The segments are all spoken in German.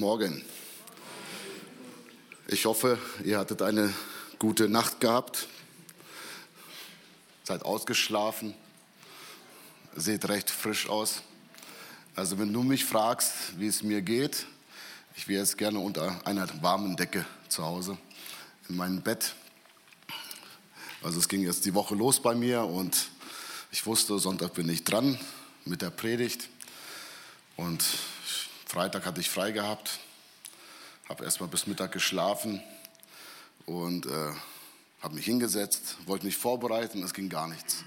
Morgen. Ich hoffe, ihr hattet eine gute Nacht gehabt, seid ausgeschlafen, seht recht frisch aus. Also wenn du mich fragst, wie es mir geht, ich wäre jetzt gerne unter einer warmen Decke zu Hause in meinem Bett. Also es ging jetzt die Woche los bei mir und ich wusste, Sonntag bin ich dran mit der Predigt und Freitag hatte ich frei gehabt, habe erst mal bis Mittag geschlafen und äh, habe mich hingesetzt, wollte mich vorbereiten, es ging gar nichts.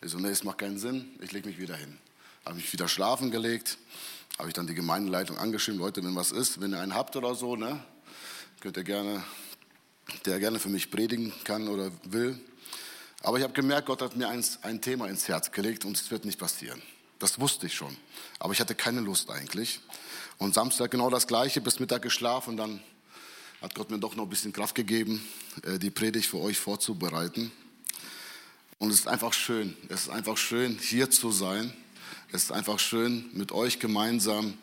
Ich so, nee, es macht keinen Sinn, ich lege mich wieder hin. Habe mich wieder schlafen gelegt, habe ich dann die Gemeindeleitung angeschrieben, Leute, wenn was ist, wenn ihr einen habt oder so, ne, könnt ihr gerne, der gerne für mich predigen kann oder will. Aber ich habe gemerkt, Gott hat mir ein, ein Thema ins Herz gelegt und es wird nicht passieren. Das wusste ich schon. Aber ich hatte keine Lust eigentlich. Und Samstag genau das Gleiche, bis Mittag geschlafen. Und dann hat Gott mir doch noch ein bisschen Kraft gegeben, äh, die Predigt für euch vorzubereiten. Und es ist einfach schön. Es ist einfach schön, hier zu sein. Es ist einfach schön, mit euch gemeinsam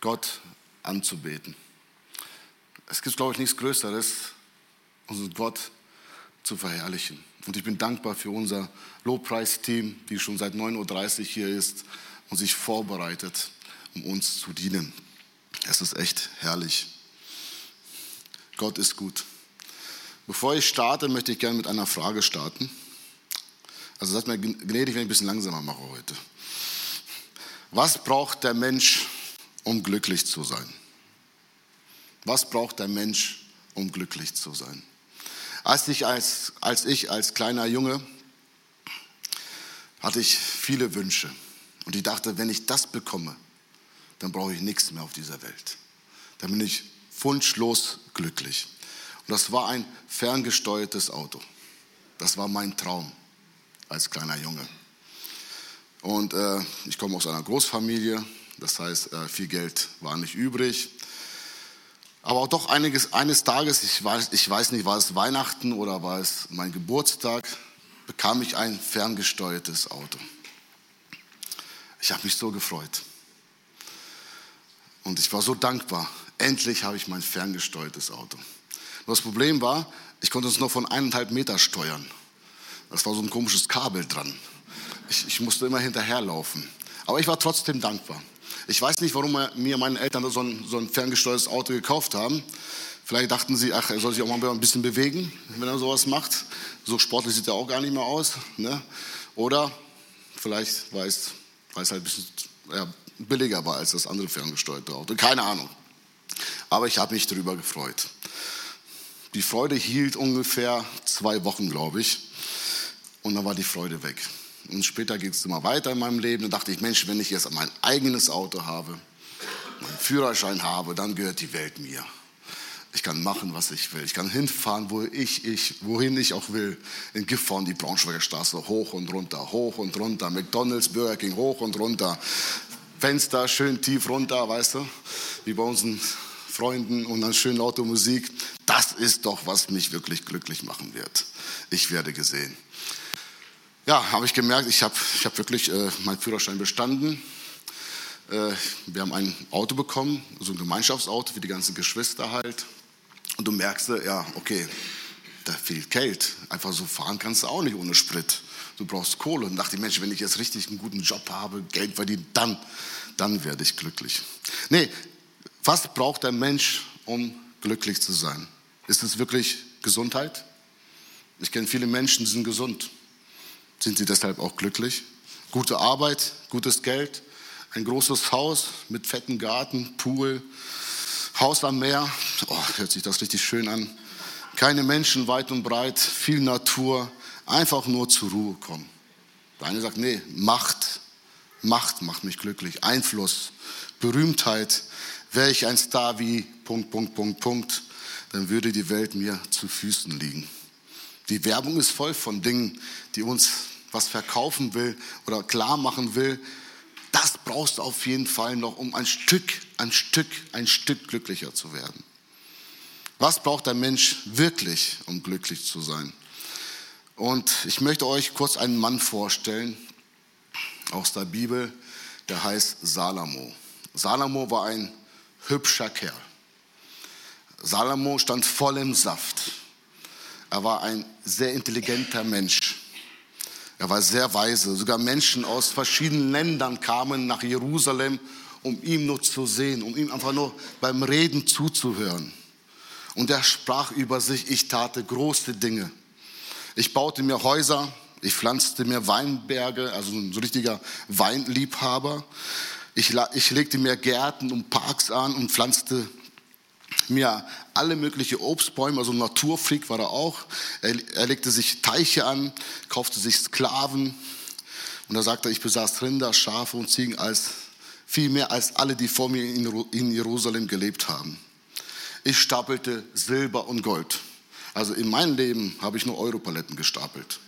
Gott anzubeten. Es gibt, glaube ich, nichts Größeres, unseren Gott zu verherrlichen. Und ich bin dankbar für unser Lobpreisteam, die schon seit 9.30 Uhr hier ist und sich vorbereitet, um uns zu dienen. Es ist echt herrlich. Gott ist gut. Bevor ich starte, möchte ich gerne mit einer Frage starten. Also seid mir gnädig, wenn ich ein bisschen langsamer mache heute. Was braucht der Mensch, um glücklich zu sein? Was braucht der Mensch, um glücklich zu sein? Als ich als, als ich als kleiner Junge hatte ich viele Wünsche. Und ich dachte, wenn ich das bekomme, dann brauche ich nichts mehr auf dieser Welt. Dann bin ich wunschlos glücklich. Und das war ein ferngesteuertes Auto. Das war mein Traum als kleiner Junge. Und äh, ich komme aus einer Großfamilie, das heißt, äh, viel Geld war nicht übrig. Aber auch doch einiges, eines Tages, ich weiß, ich weiß nicht, war es Weihnachten oder war es mein Geburtstag, bekam ich ein ferngesteuertes Auto. Ich habe mich so gefreut. Und ich war so dankbar. Endlich habe ich mein ferngesteuertes Auto. das Problem war, ich konnte es nur von eineinhalb Meter steuern. Das war so ein komisches Kabel dran. Ich, ich musste immer hinterherlaufen. Aber ich war trotzdem dankbar. Ich weiß nicht, warum mir meine Eltern so ein, so ein ferngesteuertes Auto gekauft haben. Vielleicht dachten sie, ach, er soll sich auch mal ein bisschen bewegen, wenn er sowas macht. So sportlich sieht er auch gar nicht mehr aus. Ne? Oder vielleicht, weil es, es halt ein bisschen ja, billiger war als das andere ferngesteuerte Auto. Keine Ahnung. Aber ich habe mich darüber gefreut. Die Freude hielt ungefähr zwei Wochen, glaube ich. Und dann war die Freude weg. Und später geht es immer weiter in meinem Leben. Da dachte ich, Mensch, wenn ich jetzt mein eigenes Auto habe, meinen Führerschein habe, dann gehört die Welt mir. Ich kann machen, was ich will. Ich kann hinfahren, wo ich, ich, wohin ich auch will. In Gifhorn die Braunschweiger Straße hoch und runter, hoch und runter. McDonalds, Burger King hoch und runter. Fenster schön tief runter, weißt du, wie bei unseren Freunden und dann schön laute Musik. Das ist doch, was mich wirklich glücklich machen wird. Ich werde gesehen ja, habe ich gemerkt, ich habe ich hab wirklich äh, meinen Führerschein bestanden. Äh, wir haben ein Auto bekommen, so ein Gemeinschaftsauto für die ganzen Geschwister halt. Und du merkst, ja, okay, da fehlt Geld. Einfach so fahren kannst du auch nicht ohne Sprit. Du brauchst Kohle. Und dachte ich, Mensch, wenn ich jetzt richtig einen guten Job habe, Geld verdiene, dann, dann werde ich glücklich. Nee, was braucht der Mensch, um glücklich zu sein? Ist es wirklich Gesundheit? Ich kenne viele Menschen, die sind gesund. Sind Sie deshalb auch glücklich? Gute Arbeit, gutes Geld, ein großes Haus mit fetten Garten, Pool, Haus am Meer. Oh, hört sich das richtig schön an. Keine Menschen weit und breit, viel Natur, einfach nur zur Ruhe kommen. Der eine sagt, nee, Macht, Macht macht mich glücklich, Einfluss, Berühmtheit. Wäre ich ein Star wie Punkt, Punkt, Punkt, Punkt, dann würde die Welt mir zu Füßen liegen. Die Werbung ist voll von Dingen, die uns was verkaufen will oder klar machen will, das brauchst du auf jeden Fall noch, um ein Stück, ein Stück, ein Stück glücklicher zu werden. Was braucht der Mensch wirklich, um glücklich zu sein? Und ich möchte euch kurz einen Mann vorstellen aus der Bibel, der heißt Salomo. Salomo war ein hübscher Kerl. Salomo stand voll im Saft. Er war ein sehr intelligenter Mensch. Er war sehr weise. Sogar Menschen aus verschiedenen Ländern kamen nach Jerusalem, um ihn nur zu sehen, um ihm einfach nur beim Reden zuzuhören. Und er sprach über sich, ich tate große Dinge. Ich baute mir Häuser, ich pflanzte mir Weinberge, also ein richtiger Weinliebhaber. Ich, ich legte mir Gärten und Parks an und pflanzte mir alle möglichen Obstbäume, also Naturfreak war er auch. Er, er legte sich Teiche an, kaufte sich Sklaven und er sagte, ich besaß Rinder, Schafe und Ziegen als viel mehr als alle, die vor mir in Jerusalem gelebt haben. Ich stapelte Silber und Gold. Also in meinem Leben habe ich nur Europaletten gestapelt.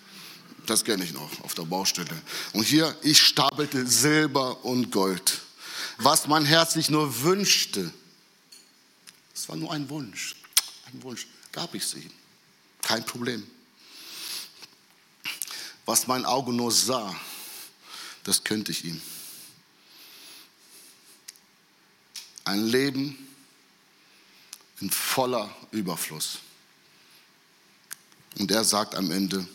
Das kenne ich noch auf der Baustelle. Und hier, ich stapelte Silber und Gold. Was mein Herz sich nur wünschte, es war nur ein Wunsch. Ein Wunsch. Gab ich sie. Kein Problem. Was mein Auge nur sah, das könnte ich ihm. Ein Leben in voller Überfluss. Und er sagt am Ende,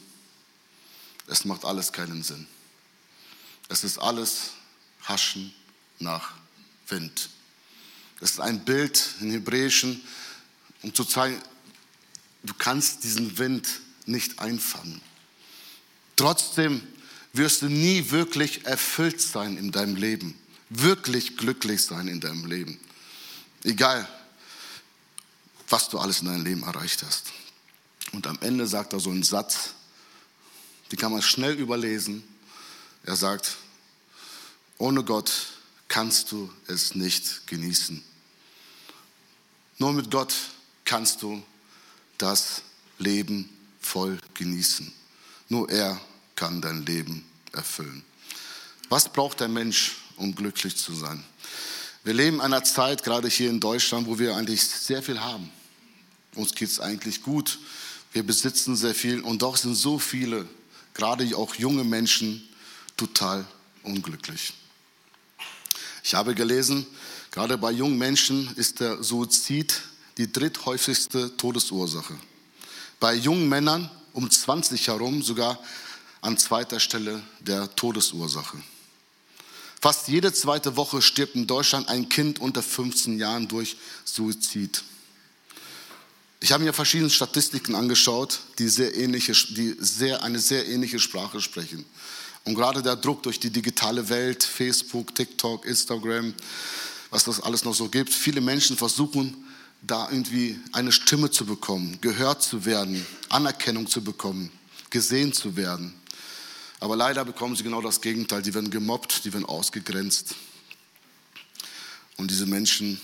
es macht alles keinen Sinn. Es ist alles Haschen nach Wind. Das ist ein Bild im Hebräischen, um zu zeigen, du kannst diesen Wind nicht einfangen. Trotzdem wirst du nie wirklich erfüllt sein in deinem Leben, wirklich glücklich sein in deinem Leben. Egal, was du alles in deinem Leben erreicht hast. Und am Ende sagt er so einen Satz, den kann man schnell überlesen. Er sagt, ohne Gott kannst du es nicht genießen. Nur mit Gott kannst du das Leben voll genießen. Nur er kann dein Leben erfüllen. Was braucht der Mensch, um glücklich zu sein? Wir leben in einer Zeit, gerade hier in Deutschland, wo wir eigentlich sehr viel haben. Uns geht es eigentlich gut. Wir besitzen sehr viel und doch sind so viele, gerade auch junge Menschen, total unglücklich. Ich habe gelesen, gerade bei jungen Menschen ist der Suizid die dritthäufigste Todesursache. Bei jungen Männern um 20 herum sogar an zweiter Stelle der Todesursache. Fast jede zweite Woche stirbt in Deutschland ein Kind unter 15 Jahren durch Suizid. Ich habe mir verschiedene Statistiken angeschaut, die, sehr ähnliche, die sehr, eine sehr ähnliche Sprache sprechen. Und gerade der Druck durch die digitale Welt, Facebook, TikTok, Instagram, was das alles noch so gibt, viele Menschen versuchen, da irgendwie eine Stimme zu bekommen, gehört zu werden, Anerkennung zu bekommen, gesehen zu werden. Aber leider bekommen sie genau das Gegenteil. Die werden gemobbt, die werden ausgegrenzt. Und diese Menschen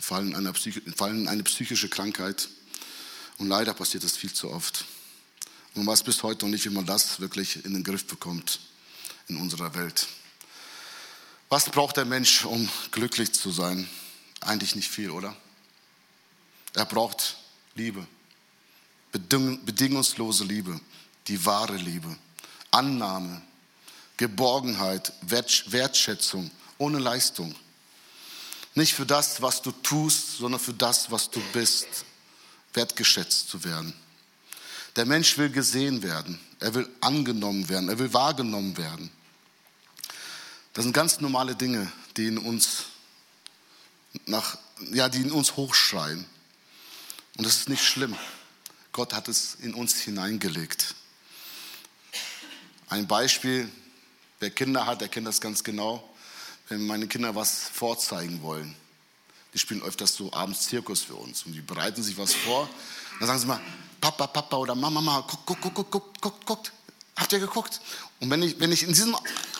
fallen in, eine, psychische Krankheit. Und leider passiert das viel zu oft. Und man weiß bis heute noch nicht, wie man das wirklich in den Griff bekommt in unserer Welt. Was braucht der Mensch, um glücklich zu sein? Eigentlich nicht viel, oder? Er braucht Liebe, bedingungslose Liebe, die wahre Liebe, Annahme, Geborgenheit, Wertschätzung, ohne Leistung. Nicht für das, was du tust, sondern für das, was du bist, wertgeschätzt zu werden. Der Mensch will gesehen werden, er will angenommen werden, er will wahrgenommen werden. Das sind ganz normale Dinge, die in uns, nach, ja, die in uns hochschreien. Und das ist nicht schlimm. Gott hat es in uns hineingelegt. Ein Beispiel, wer Kinder hat, der kennt das ganz genau. Wenn meine Kinder was vorzeigen wollen, die spielen öfters so abends Zirkus für uns und die bereiten sich was vor. Dann sagen sie mal, Papa, Papa oder Mama, Mama, guck, guck, guck, guck, guck, guck, guck. Habt ihr geguckt? Und wenn ich, wenn ich in diesem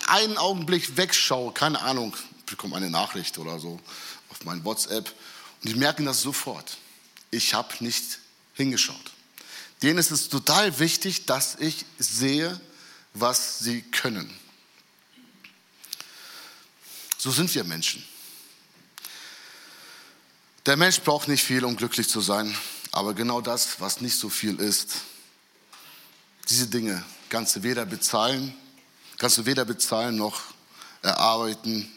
einen Augenblick wegschaue, keine Ahnung, bekomme eine Nachricht oder so auf mein WhatsApp und die merken das sofort. Ich habe nicht hingeschaut. Denen ist es total wichtig, dass ich sehe, was sie können. So sind wir Menschen. Der Mensch braucht nicht viel, um glücklich zu sein, aber genau das, was nicht so viel ist, diese Dinge kannst du weder bezahlen, kannst du weder bezahlen noch erarbeiten,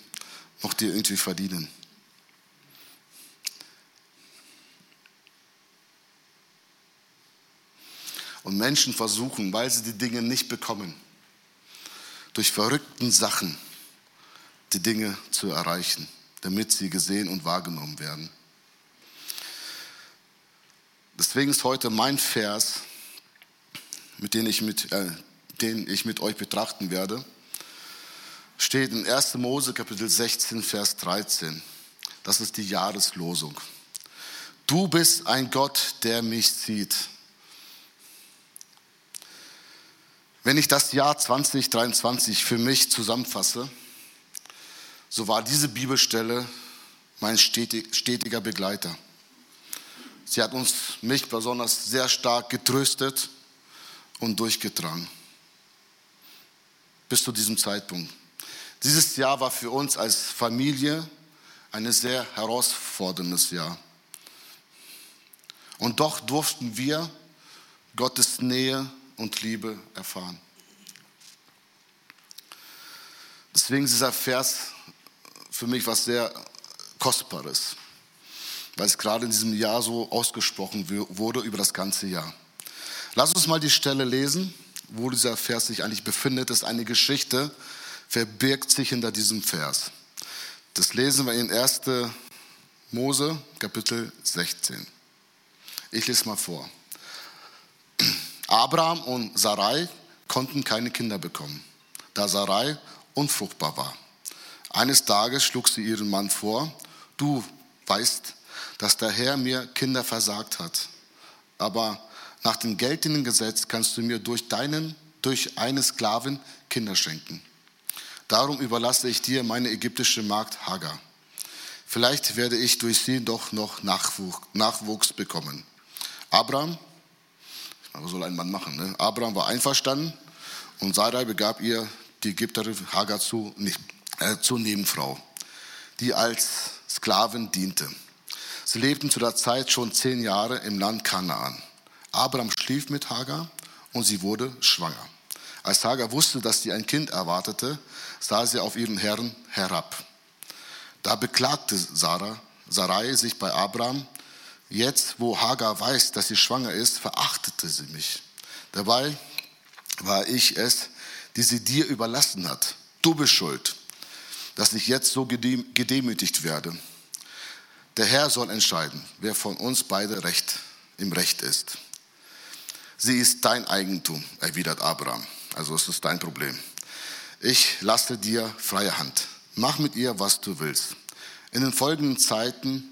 noch dir irgendwie verdienen. Und Menschen versuchen, weil sie die Dinge nicht bekommen, durch verrückten Sachen die Dinge zu erreichen, damit sie gesehen und wahrgenommen werden. Deswegen ist heute mein Vers mit dem ich mit, äh, den ich mit euch betrachten werde, steht in 1. Mose Kapitel 16, Vers 13. Das ist die Jahreslosung. Du bist ein Gott, der mich sieht. Wenn ich das Jahr 2023 für mich zusammenfasse, so war diese Bibelstelle mein stetiger Begleiter. Sie hat uns, mich besonders sehr stark getröstet und durchgetragen. Bis zu diesem Zeitpunkt. Dieses Jahr war für uns als Familie ein sehr herausforderndes Jahr. Und doch durften wir Gottes Nähe und Liebe erfahren. Deswegen ist dieser Vers für mich was sehr Kostbares, weil es gerade in diesem Jahr so ausgesprochen wurde über das ganze Jahr. Lass uns mal die Stelle lesen, wo dieser Vers sich eigentlich befindet. Das ist eine Geschichte, verbirgt sich hinter diesem Vers. Das lesen wir in 1. Mose, Kapitel 16. Ich lese mal vor. Abraham und Sarai konnten keine Kinder bekommen, da Sarai unfruchtbar war. Eines Tages schlug sie ihren Mann vor, du weißt, dass der Herr mir Kinder versagt hat, aber nach dem geltenden Gesetz kannst du mir durch deinen, durch eine Sklavin Kinder schenken. Darum überlasse ich dir meine ägyptische Magd Hagar. Vielleicht werde ich durch sie doch noch Nachwuchs bekommen. Abraham was soll ein Mann machen? Ne? Abraham war einverstanden und Sarai begab ihr die Ägypterin Hagar zu, äh, zur Nebenfrau, die als Sklavin diente. Sie lebten zu der Zeit schon zehn Jahre im Land Kanaan. Abraham schlief mit Hagar und sie wurde schwanger. Als Hagar wusste, dass sie ein Kind erwartete, sah sie auf ihren Herrn herab. Da beklagte Sarah, Sarai sich bei Abraham Jetzt, wo Hagar weiß, dass sie schwanger ist, verachtete sie mich. Dabei war ich es, die sie dir überlassen hat. Du bist schuld, dass ich jetzt so gedemütigt werde. Der Herr soll entscheiden, wer von uns beide recht, im Recht ist. Sie ist dein Eigentum, erwidert Abraham. Also es ist dein Problem. Ich lasse dir freie Hand. Mach mit ihr, was du willst. In den folgenden Zeiten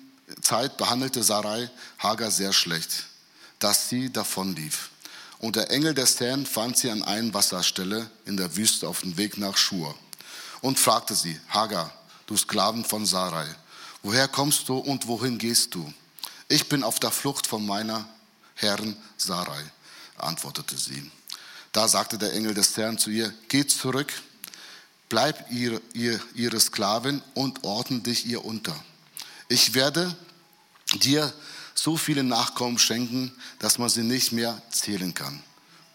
Zeit behandelte Sarai Hagar sehr schlecht, dass sie davonlief. Und der Engel des Herrn fand sie an einer Wasserstelle in der Wüste auf dem Weg nach Schur und fragte sie, Hagar, du Sklaven von Sarai, woher kommst du und wohin gehst du? Ich bin auf der Flucht von meiner Herrin Sarai, antwortete sie. Da sagte der Engel des Herrn zu ihr, geh zurück, bleib ihr, ihr, ihre Sklavin und ordne dich ihr unter. Ich werde dir so viele Nachkommen schenken, dass man sie nicht mehr zählen kann.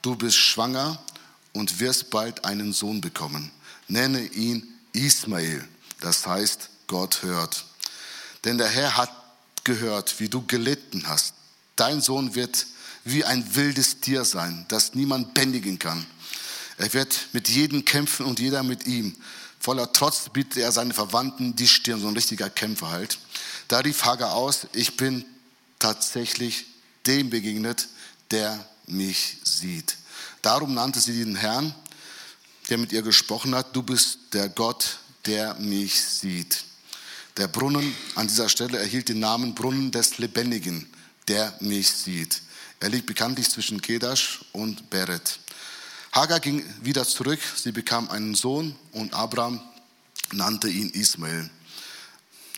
Du bist schwanger und wirst bald einen Sohn bekommen. Nenne ihn Ismael, das heißt, Gott hört. Denn der Herr hat gehört, wie du gelitten hast. Dein Sohn wird wie ein wildes Tier sein, das niemand bändigen kann. Er wird mit jedem kämpfen und jeder mit ihm. Voller Trotz bietet er seinen Verwandten die Stirn, so ein richtiger Kämpfer halt. Da rief Hagar aus, ich bin tatsächlich dem begegnet, der mich sieht. Darum nannte sie den Herrn, der mit ihr gesprochen hat, du bist der Gott, der mich sieht. Der Brunnen an dieser Stelle erhielt den Namen Brunnen des Lebendigen, der mich sieht. Er liegt bekanntlich zwischen Kedash und Beret. Hagar ging wieder zurück, sie bekam einen Sohn und Abraham nannte ihn Ismael.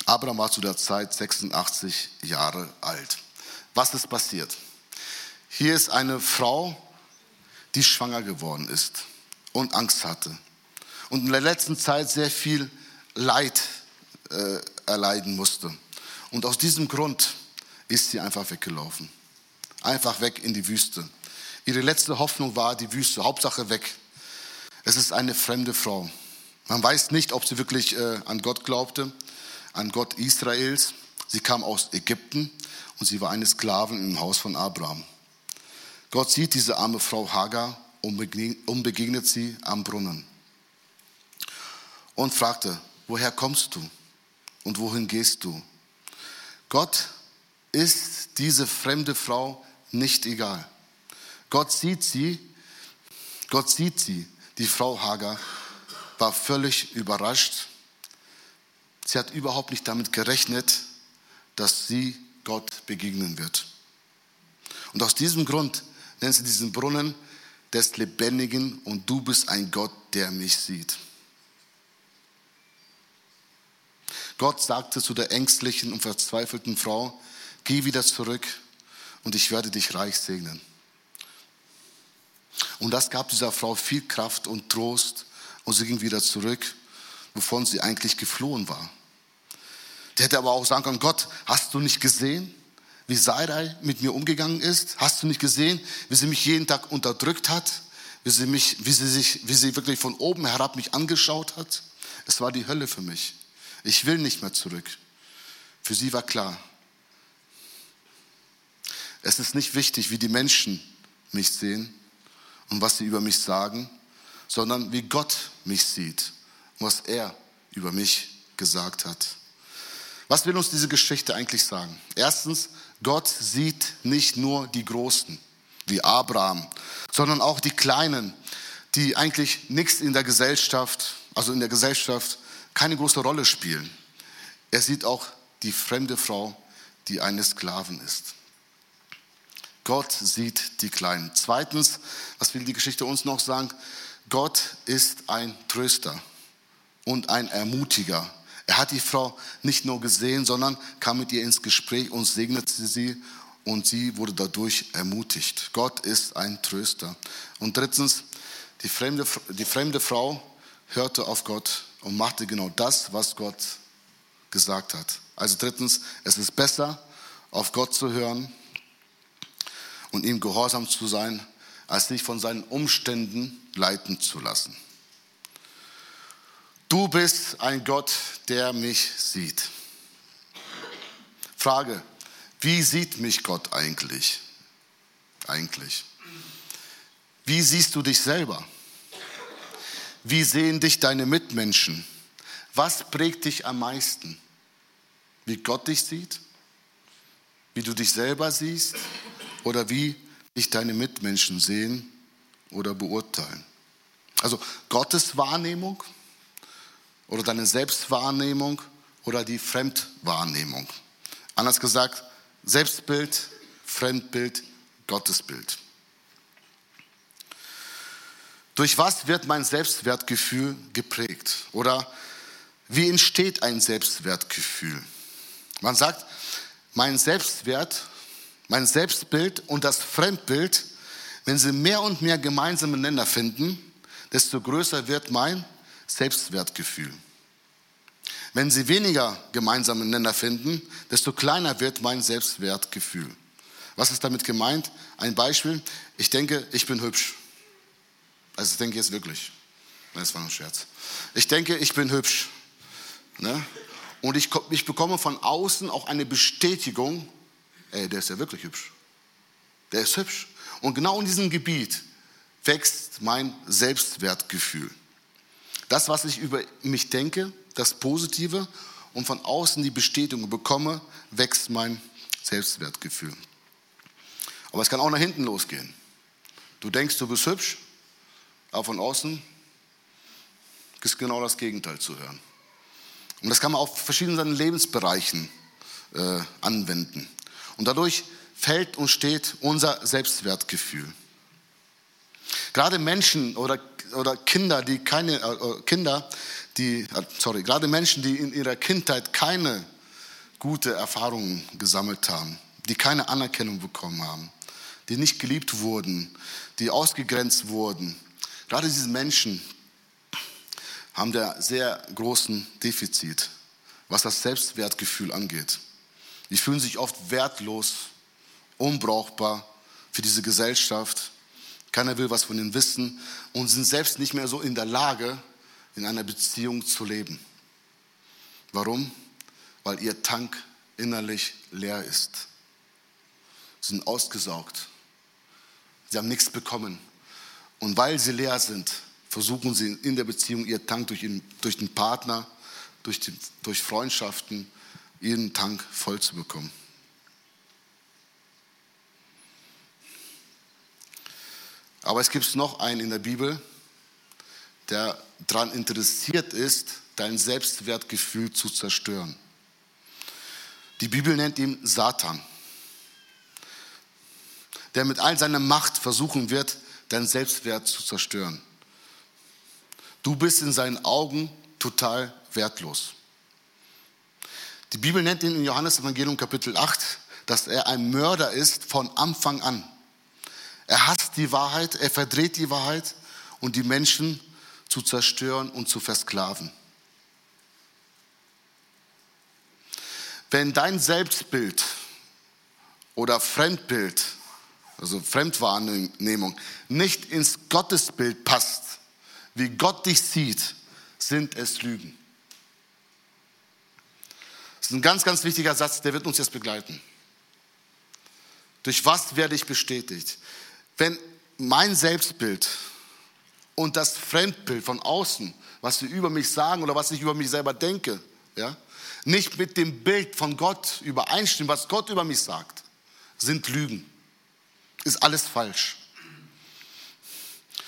Abraham war zu der Zeit 86 Jahre alt. Was ist passiert? Hier ist eine Frau, die schwanger geworden ist und Angst hatte und in der letzten Zeit sehr viel Leid äh, erleiden musste. Und aus diesem Grund ist sie einfach weggelaufen. Einfach weg in die Wüste. Ihre letzte Hoffnung war die Wüste, Hauptsache weg. Es ist eine fremde Frau. Man weiß nicht, ob sie wirklich äh, an Gott glaubte, an Gott Israels. Sie kam aus Ägypten und sie war eine Sklavin im Haus von Abraham. Gott sieht diese arme Frau Hagar und begegnet sie am Brunnen und fragte, woher kommst du und wohin gehst du? Gott ist diese fremde Frau nicht egal. Gott sieht sie, Gott sieht sie, die Frau Hagar war völlig überrascht. Sie hat überhaupt nicht damit gerechnet, dass sie Gott begegnen wird. Und aus diesem Grund nennt sie diesen Brunnen des Lebendigen und du bist ein Gott, der mich sieht. Gott sagte zu der ängstlichen und verzweifelten Frau, geh wieder zurück und ich werde dich reich segnen. Und das gab dieser Frau viel Kraft und Trost und sie ging wieder zurück, wovon sie eigentlich geflohen war. Die hätte aber auch sagen können, Gott, hast du nicht gesehen, wie Sarai mit mir umgegangen ist? Hast du nicht gesehen, wie sie mich jeden Tag unterdrückt hat? Wie sie, mich, wie sie, sich, wie sie wirklich von oben herab mich angeschaut hat? Es war die Hölle für mich. Ich will nicht mehr zurück. Für sie war klar, es ist nicht wichtig, wie die Menschen mich sehen und was sie über mich sagen, sondern wie Gott mich sieht und was er über mich gesagt hat. Was will uns diese Geschichte eigentlich sagen? Erstens, Gott sieht nicht nur die Großen wie Abraham, sondern auch die Kleinen, die eigentlich nichts in der Gesellschaft, also in der Gesellschaft keine große Rolle spielen. Er sieht auch die fremde Frau, die eine Sklavin ist. Gott sieht die Kleinen. Zweitens, was will die Geschichte uns noch sagen? Gott ist ein Tröster und ein Ermutiger. Er hat die Frau nicht nur gesehen, sondern kam mit ihr ins Gespräch und segnete sie und sie wurde dadurch ermutigt. Gott ist ein Tröster. Und drittens, die fremde, die fremde Frau hörte auf Gott und machte genau das, was Gott gesagt hat. Also drittens, es ist besser, auf Gott zu hören und ihm gehorsam zu sein, als sich von seinen Umständen leiten zu lassen. Du bist ein Gott, der mich sieht. Frage, wie sieht mich Gott eigentlich? Eigentlich. Wie siehst du dich selber? Wie sehen dich deine Mitmenschen? Was prägt dich am meisten? Wie Gott dich sieht? Wie du dich selber siehst? Oder wie dich deine Mitmenschen sehen oder beurteilen? Also Gottes Wahrnehmung oder deine Selbstwahrnehmung oder die Fremdwahrnehmung. Anders gesagt, Selbstbild, Fremdbild, Gottesbild. Durch was wird mein Selbstwertgefühl geprägt? Oder wie entsteht ein Selbstwertgefühl? Man sagt, mein Selbstwert, mein Selbstbild und das Fremdbild, wenn sie mehr und mehr gemeinsame Nenner finden, desto größer wird mein Selbstwertgefühl. Wenn sie weniger gemeinsame Nenner finden, desto kleiner wird mein Selbstwertgefühl. Was ist damit gemeint? Ein Beispiel. Ich denke, ich bin hübsch. Also ich denke jetzt wirklich. Das war ein Scherz. Ich denke, ich bin hübsch. Ne? Und ich, ich bekomme von außen auch eine Bestätigung, ey, der ist ja wirklich hübsch. Der ist hübsch. Und genau in diesem Gebiet wächst mein Selbstwertgefühl. Das, was ich über mich denke, das Positive und von außen die Bestätigung bekomme, wächst mein Selbstwertgefühl. Aber es kann auch nach hinten losgehen. Du denkst, du bist hübsch, aber von außen ist genau das Gegenteil zu hören. Und das kann man auf verschiedenen Lebensbereichen äh, anwenden. Und dadurch fällt und steht unser Selbstwertgefühl. Gerade Menschen oder, oder Kinder, die keine äh, äh Kinder, die äh, sorry, gerade Menschen, die in ihrer Kindheit keine gute Erfahrungen gesammelt haben, die keine Anerkennung bekommen haben, die nicht geliebt wurden, die ausgegrenzt wurden. Gerade diese Menschen haben der sehr großen Defizit, was das Selbstwertgefühl angeht. Die fühlen sich oft wertlos, unbrauchbar für diese Gesellschaft. Keiner will was von ihnen wissen und sind selbst nicht mehr so in der Lage, in einer Beziehung zu leben. Warum? Weil ihr Tank innerlich leer ist. Sie sind ausgesaugt. Sie haben nichts bekommen. Und weil sie leer sind, versuchen sie in der Beziehung ihr Tank durch, den Partner, durch, die, durch Freundschaften, ihren Tank voll zu bekommen. Aber es gibt noch einen in der Bibel, der daran interessiert ist, dein Selbstwertgefühl zu zerstören. Die Bibel nennt ihn Satan, der mit all seiner Macht versuchen wird, deinen Selbstwert zu zerstören. Du bist in seinen Augen total wertlos. Die Bibel nennt ihn in Johannes Evangelium Kapitel 8, dass er ein Mörder ist von Anfang an. Er hasst die Wahrheit, er verdreht die Wahrheit und die Menschen zu zerstören und zu versklaven. Wenn dein Selbstbild oder Fremdbild, also Fremdwahrnehmung, nicht ins Gottesbild passt, wie Gott dich sieht, sind es Lügen. Das ist ein ganz, ganz wichtiger Satz, der wird uns jetzt begleiten. Durch was werde ich bestätigt? Wenn mein Selbstbild und das Fremdbild von außen, was sie über mich sagen oder was ich über mich selber denke, ja, nicht mit dem Bild von Gott übereinstimmen, was Gott über mich sagt, sind Lügen. Ist alles falsch.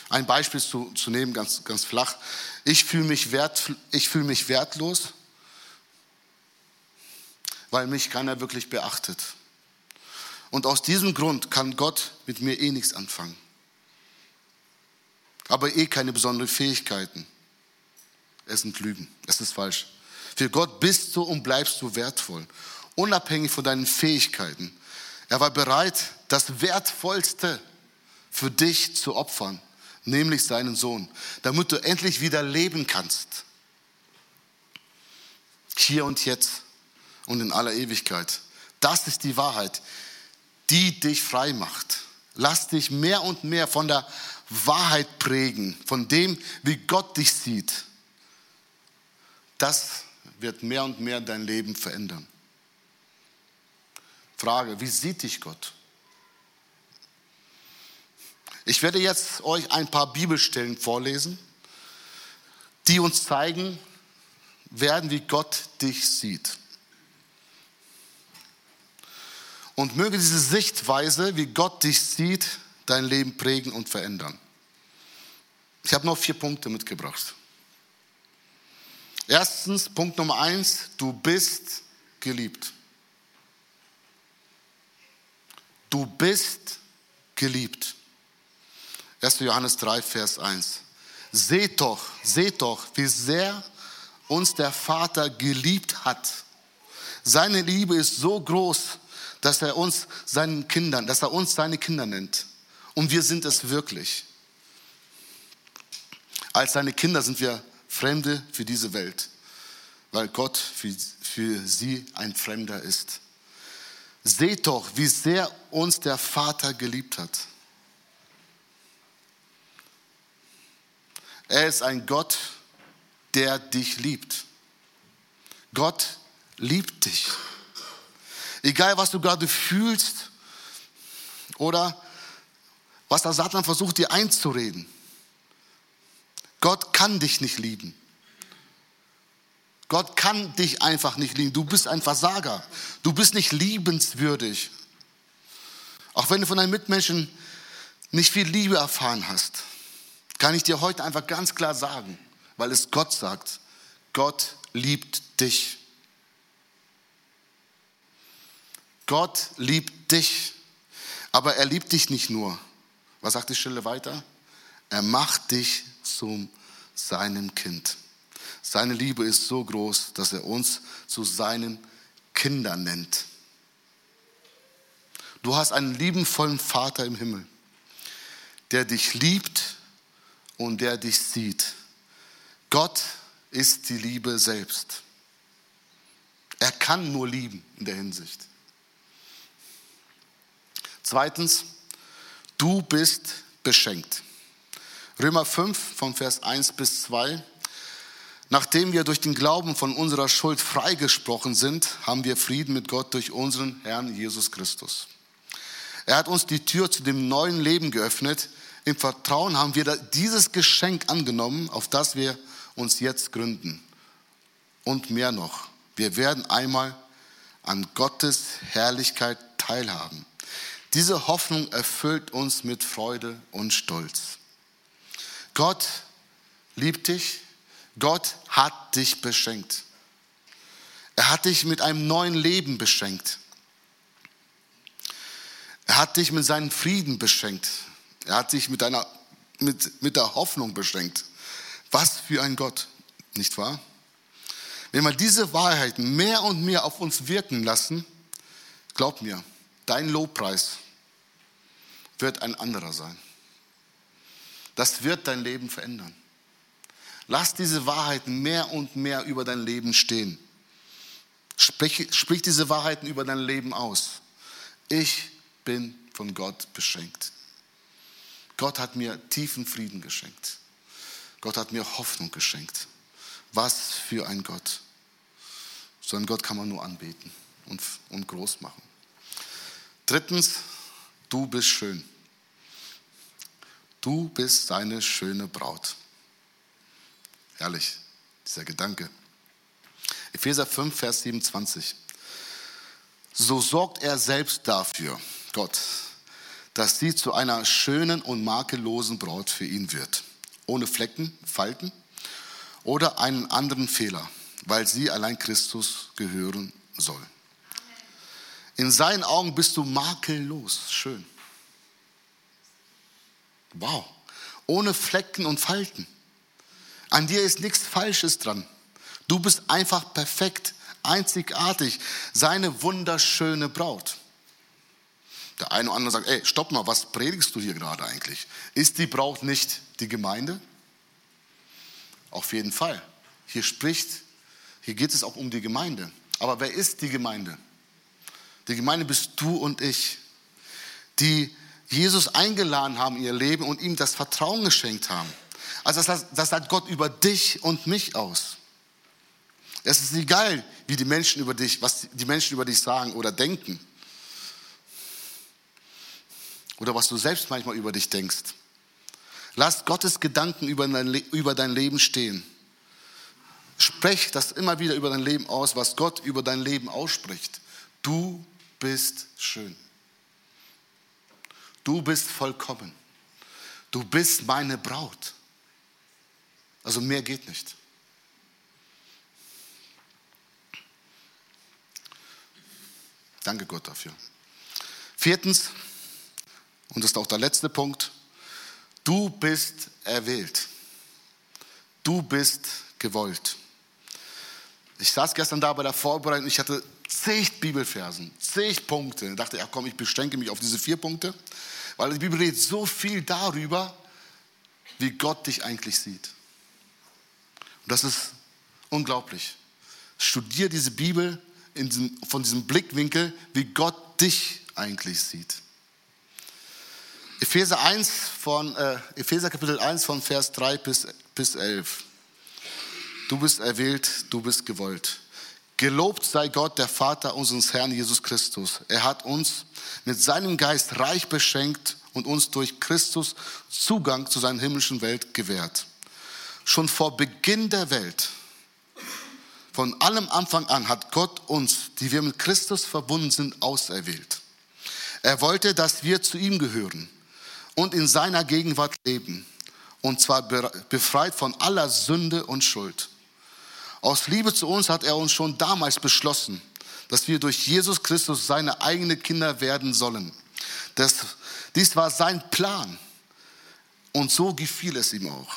Ein Beispiel zu, zu nehmen, ganz, ganz flach. Ich fühle mich, wert, fühl mich wertlos, weil mich keiner wirklich beachtet. Und aus diesem Grund kann Gott mit mir eh nichts anfangen. Aber eh keine besonderen Fähigkeiten. Es sind Lügen. Es ist falsch. Für Gott bist du und bleibst du wertvoll, unabhängig von deinen Fähigkeiten. Er war bereit, das Wertvollste für dich zu opfern, nämlich seinen Sohn, damit du endlich wieder leben kannst. Hier und jetzt und in aller Ewigkeit. Das ist die Wahrheit, die dich frei macht. Lass dich mehr und mehr von der Wahrheit prägen, von dem, wie Gott dich sieht. Das wird mehr und mehr dein Leben verändern. Frage, wie sieht dich Gott? Ich werde jetzt euch ein paar Bibelstellen vorlesen, die uns zeigen werden, wie Gott dich sieht. Und möge diese Sichtweise, wie Gott dich sieht, dein Leben prägen und verändern. Ich habe noch vier Punkte mitgebracht. Erstens, Punkt Nummer eins, du bist geliebt. Du bist geliebt. 1. Johannes 3, Vers 1. Seht doch, seht doch, wie sehr uns der Vater geliebt hat. Seine Liebe ist so groß, dass er uns seinen Kindern, dass er uns seine Kinder nennt. Und wir sind es wirklich. Als seine Kinder sind wir Fremde für diese Welt, weil Gott für, für sie ein Fremder ist. Seht doch, wie sehr uns der Vater geliebt hat. Er ist ein Gott, der dich liebt. Gott liebt dich. Egal, was du gerade fühlst oder was der Satan versucht dir einzureden. Gott kann dich nicht lieben. Gott kann dich einfach nicht lieben. Du bist ein Versager. Du bist nicht liebenswürdig. Auch wenn du von deinen Mitmenschen nicht viel Liebe erfahren hast, kann ich dir heute einfach ganz klar sagen, weil es Gott sagt, Gott liebt dich. Gott liebt dich, aber er liebt dich nicht nur. Was sagt die Stelle weiter? Er macht dich zu seinem Kind. Seine Liebe ist so groß, dass er uns zu seinen Kindern nennt. Du hast einen liebenvollen Vater im Himmel, der dich liebt und der dich sieht. Gott ist die Liebe selbst. Er kann nur lieben in der Hinsicht. Zweitens, du bist beschenkt. Römer 5 von Vers 1 bis 2. Nachdem wir durch den Glauben von unserer Schuld freigesprochen sind, haben wir Frieden mit Gott durch unseren Herrn Jesus Christus. Er hat uns die Tür zu dem neuen Leben geöffnet. Im Vertrauen haben wir dieses Geschenk angenommen, auf das wir uns jetzt gründen. Und mehr noch, wir werden einmal an Gottes Herrlichkeit teilhaben. Diese Hoffnung erfüllt uns mit Freude und Stolz. Gott liebt dich, Gott hat dich beschenkt. Er hat dich mit einem neuen Leben beschenkt. Er hat dich mit seinem Frieden beschenkt. Er hat dich mit, einer, mit, mit der Hoffnung beschenkt. Was für ein Gott, nicht wahr? Wenn wir diese Wahrheiten mehr und mehr auf uns wirken lassen, glaub mir, dein Lobpreis wird ein anderer sein. Das wird dein Leben verändern. Lass diese Wahrheiten mehr und mehr über dein Leben stehen. Sprich, sprich diese Wahrheiten über dein Leben aus. Ich bin von Gott beschenkt. Gott hat mir tiefen Frieden geschenkt. Gott hat mir Hoffnung geschenkt. Was für ein Gott. So einen Gott kann man nur anbeten und, und groß machen. Drittens, du bist schön. Du bist seine schöne Braut. Herrlich, dieser Gedanke. Epheser 5, Vers 27. So sorgt er selbst dafür, Gott, dass sie zu einer schönen und makellosen Braut für ihn wird, ohne Flecken, Falten oder einen anderen Fehler, weil sie allein Christus gehören soll. In seinen Augen bist du makellos, schön. Wow, ohne Flecken und Falten. An dir ist nichts Falsches dran. Du bist einfach perfekt, einzigartig, seine wunderschöne Braut. Der eine oder andere sagt, ey, stopp mal, was predigst du hier gerade eigentlich? Ist die Braut nicht die Gemeinde? Auf jeden Fall. Hier spricht, hier geht es auch um die Gemeinde. Aber wer ist die Gemeinde? Die Gemeinde bist du und ich, die Jesus eingeladen haben in ihr Leben und ihm das Vertrauen geschenkt haben. Also das, sagt Gott über dich und mich aus. Es ist egal, wie die Menschen über dich, was die Menschen über dich sagen oder denken. Oder was du selbst manchmal über dich denkst. Lass Gottes Gedanken über dein, über dein Leben stehen. Sprech das immer wieder über dein Leben aus, was Gott über dein Leben ausspricht. Du bist schön. Du bist vollkommen. Du bist meine Braut. Also mehr geht nicht. Danke Gott dafür. Viertens, und das ist auch der letzte Punkt, du bist erwählt. Du bist gewollt. Ich saß gestern da bei der Vorbereitung, ich hatte zig Bibelfersen, zig Punkte. Ich dachte, ja komm, ich beschränke mich auf diese vier Punkte. Weil die Bibel redet so viel darüber, wie Gott dich eigentlich sieht. Und das ist unglaublich. Studier diese Bibel diesem, von diesem Blickwinkel, wie Gott dich eigentlich sieht. Epheser 1 von, äh, Epheser Kapitel 1 von Vers 3 bis, bis 11. Du bist erwählt, du bist gewollt. Gelobt sei Gott, der Vater unseres Herrn Jesus Christus. Er hat uns mit seinem Geist reich beschenkt und uns durch Christus Zugang zu seiner himmlischen Welt gewährt. Schon vor Beginn der Welt, von allem Anfang an, hat Gott uns, die wir mit Christus verbunden sind, auserwählt. Er wollte, dass wir zu ihm gehören und in seiner Gegenwart leben, und zwar befreit von aller Sünde und Schuld. Aus Liebe zu uns hat er uns schon damals beschlossen, dass wir durch Jesus Christus seine eigenen Kinder werden sollen. Das, dies war sein Plan und so gefiel es ihm auch.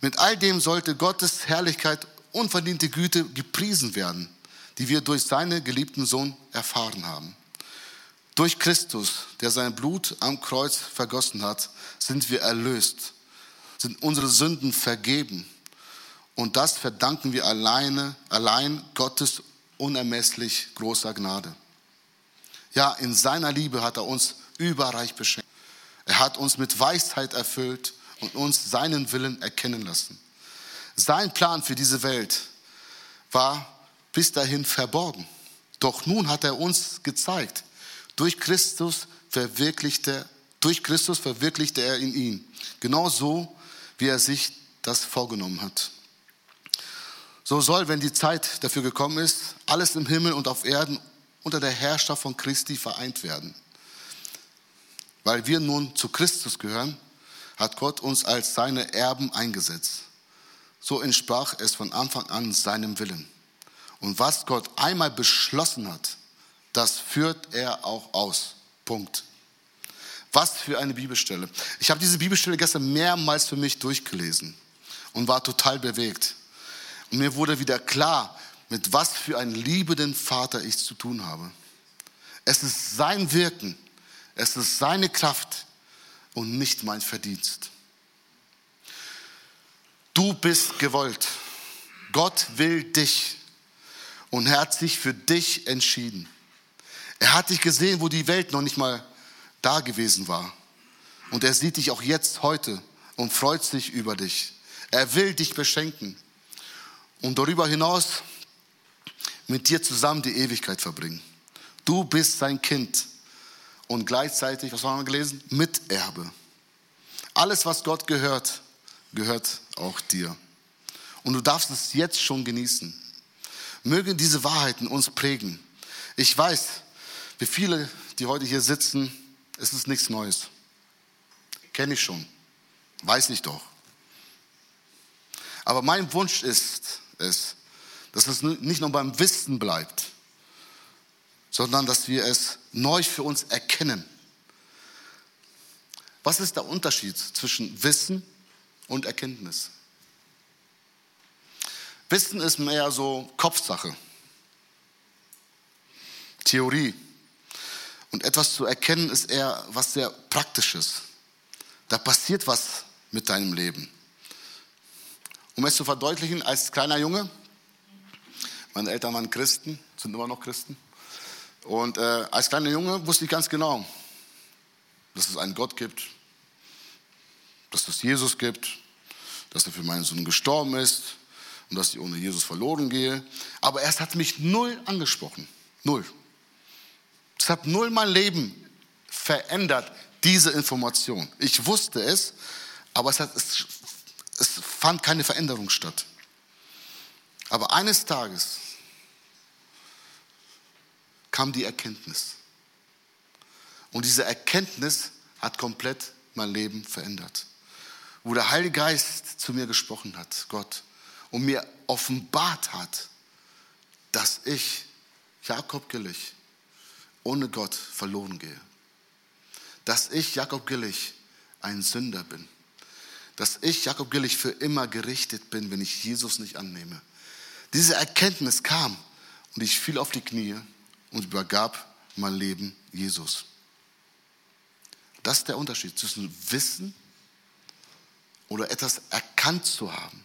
Mit all dem sollte Gottes Herrlichkeit, unverdiente Güte gepriesen werden, die wir durch seinen geliebten Sohn erfahren haben. Durch Christus, der sein Blut am Kreuz vergossen hat, sind wir erlöst, sind unsere Sünden vergeben. Und das verdanken wir alleine, allein Gottes unermesslich großer Gnade. Ja, in seiner Liebe hat er uns überreich beschenkt. Er hat uns mit Weisheit erfüllt und uns seinen Willen erkennen lassen. Sein Plan für diese Welt war bis dahin verborgen. Doch nun hat er uns gezeigt, durch Christus verwirklichte, durch Christus verwirklichte er in ihm. Genauso, wie er sich das vorgenommen hat. So soll, wenn die Zeit dafür gekommen ist, alles im Himmel und auf Erden unter der Herrschaft von Christi vereint werden. Weil wir nun zu Christus gehören, hat Gott uns als seine Erben eingesetzt. So entsprach es von Anfang an seinem Willen. Und was Gott einmal beschlossen hat, das führt er auch aus. Punkt. Was für eine Bibelstelle. Ich habe diese Bibelstelle gestern mehrmals für mich durchgelesen und war total bewegt. Und mir wurde wieder klar, mit was für einem liebenden Vater ich zu tun habe. Es ist sein Wirken, es ist seine Kraft und nicht mein Verdienst. Du bist gewollt. Gott will dich und er hat sich für dich entschieden. Er hat dich gesehen, wo die Welt noch nicht mal da gewesen war. Und er sieht dich auch jetzt heute und freut sich über dich. Er will dich beschenken und darüber hinaus mit dir zusammen die Ewigkeit verbringen. Du bist sein Kind und gleichzeitig, was haben wir gelesen? Miterbe. Alles, was Gott gehört, gehört auch dir. Und du darfst es jetzt schon genießen. Mögen diese Wahrheiten uns prägen. Ich weiß, wie viele, die heute hier sitzen, es ist nichts Neues. Kenne ich schon. Weiß ich doch. Aber mein Wunsch ist es, dass es nicht nur beim Wissen bleibt, sondern dass wir es neu für uns erkennen. Was ist der Unterschied zwischen Wissen und Erkenntnis? Wissen ist mehr so Kopfsache, Theorie. Und etwas zu erkennen ist eher was sehr Praktisches. Da passiert was mit deinem Leben. Um es zu verdeutlichen, als kleiner Junge, meine Eltern waren Christen, sind immer noch Christen. Und äh, als kleiner Junge wusste ich ganz genau, dass es einen Gott gibt, dass es Jesus gibt, dass er für meinen Sohn gestorben ist und dass ich ohne Jesus verloren gehe. Aber es hat mich null angesprochen. Null. Es hat null mein Leben verändert, diese Information. Ich wusste es, aber es, hat, es, es fand keine Veränderung statt. Aber eines Tages kam die Erkenntnis. Und diese Erkenntnis hat komplett mein Leben verändert. Wo der Heilige Geist zu mir gesprochen hat, Gott, und mir offenbart hat, dass ich, Jakob Gillich, ohne Gott verloren gehe. Dass ich, Jakob Gillich, ein Sünder bin. Dass ich, Jakob Gillich, für immer gerichtet bin, wenn ich Jesus nicht annehme. Diese Erkenntnis kam und ich fiel auf die Knie und übergab mein Leben Jesus. Das ist der Unterschied zwischen Wissen oder etwas erkannt zu haben.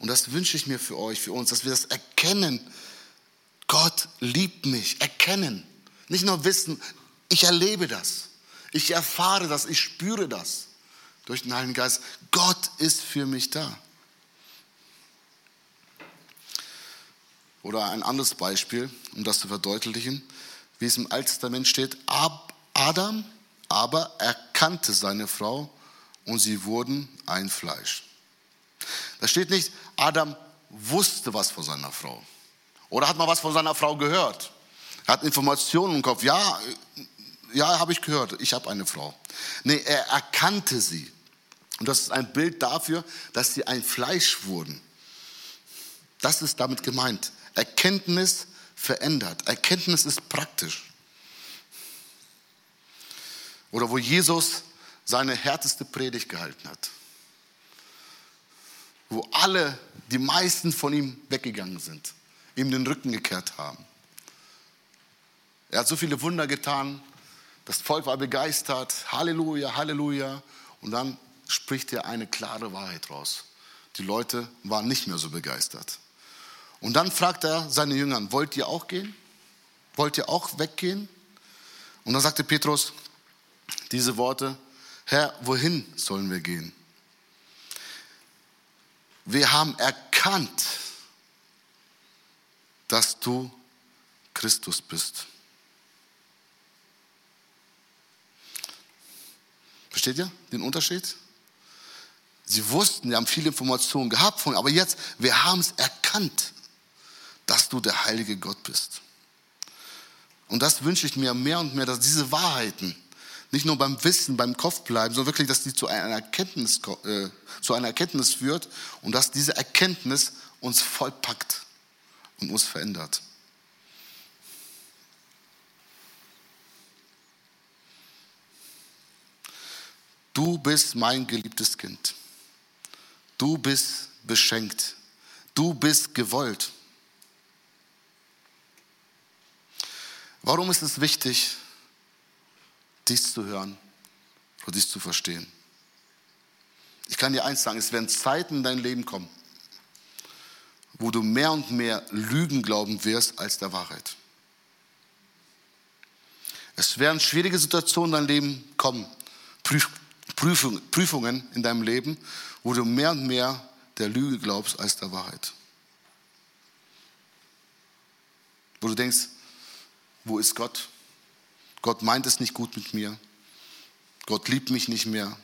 Und das wünsche ich mir für euch, für uns, dass wir das erkennen. Gott liebt mich, erkennen. Nicht nur wissen, ich erlebe das. Ich erfahre das, ich spüre das durch den Heiligen Geist. Gott ist für mich da. Oder ein anderes Beispiel, um das zu verdeutlichen, wie es im Alten Testament steht. Adam aber erkannte seine Frau und sie wurden ein Fleisch. Da steht nicht, Adam wusste was von seiner Frau. Oder hat mal was von seiner Frau gehört. Er hat Informationen im Kopf. Ja, ja, habe ich gehört. Ich habe eine Frau. Nee, er erkannte sie. Und das ist ein Bild dafür, dass sie ein Fleisch wurden. Das ist damit gemeint. Erkenntnis verändert. Erkenntnis ist praktisch. Oder wo Jesus seine härteste Predigt gehalten hat. Wo alle, die meisten von ihm weggegangen sind, ihm den Rücken gekehrt haben. Er hat so viele Wunder getan, das Volk war begeistert, Halleluja, Halleluja. Und dann spricht er eine klare Wahrheit raus. Die Leute waren nicht mehr so begeistert. Und dann fragt er seine Jüngern, wollt ihr auch gehen? Wollt ihr auch weggehen? Und dann sagte Petrus diese Worte, Herr, wohin sollen wir gehen? Wir haben erkannt, dass du Christus bist. Versteht ihr den Unterschied? Sie wussten, sie haben viele Informationen gehabt von, aber jetzt, wir haben es erkannt, dass du der heilige Gott bist. Und das wünsche ich mir mehr und mehr, dass diese Wahrheiten nicht nur beim Wissen, beim Kopf bleiben, sondern wirklich, dass die zu einer Erkenntnis, äh, zu einer Erkenntnis führt und dass diese Erkenntnis uns vollpackt und uns verändert. Du bist mein geliebtes Kind. Du bist beschenkt. Du bist gewollt. Warum ist es wichtig, dies zu hören oder dies zu verstehen? Ich kann dir eins sagen, es werden Zeiten in dein Leben kommen, wo du mehr und mehr Lügen glauben wirst als der Wahrheit. Es werden schwierige Situationen in dein Leben kommen, Prüfungen in deinem Leben, wo du mehr und mehr der Lüge glaubst als der Wahrheit. Wo du denkst, wo ist Gott? Gott meint es nicht gut mit mir. Gott liebt mich nicht mehr.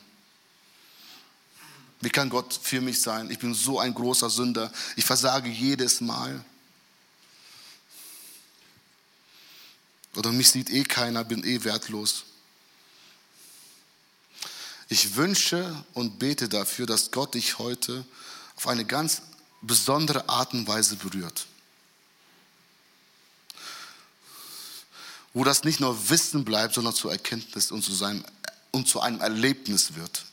Wie kann Gott für mich sein? Ich bin so ein großer Sünder. Ich versage jedes Mal. Oder mich sieht eh keiner, bin eh wertlos. Ich wünsche und bete dafür, dass Gott dich heute auf eine ganz besondere Art und Weise berührt. Wo das nicht nur Wissen bleibt, sondern zur Erkenntnis und zu, seinem, und zu einem Erlebnis wird.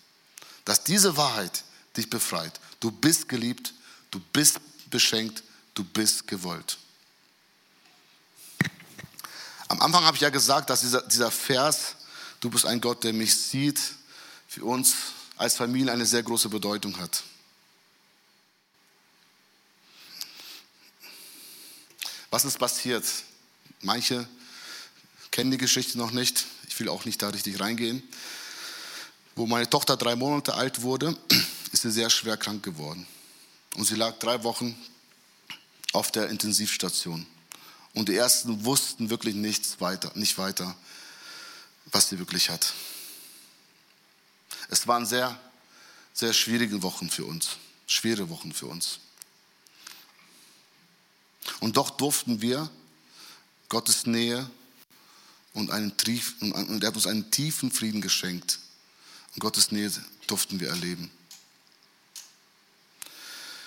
Dass diese Wahrheit dich befreit. Du bist geliebt, du bist beschenkt, du bist gewollt. Am Anfang habe ich ja gesagt, dass dieser, dieser Vers, du bist ein Gott, der mich sieht, für uns als Familie eine sehr große Bedeutung hat. Was ist passiert? Manche kennen die Geschichte noch nicht. Ich will auch nicht da richtig reingehen. Wo meine Tochter drei Monate alt wurde, ist sie sehr schwer krank geworden. Und sie lag drei Wochen auf der Intensivstation. Und die Ersten wussten wirklich nichts weiter, nicht weiter, was sie wirklich hat. Es waren sehr, sehr schwierige Wochen für uns, schwere Wochen für uns. Und doch durften wir Gottes Nähe und, einen, und er hat uns einen tiefen Frieden geschenkt. Und Gottes Nähe durften wir erleben.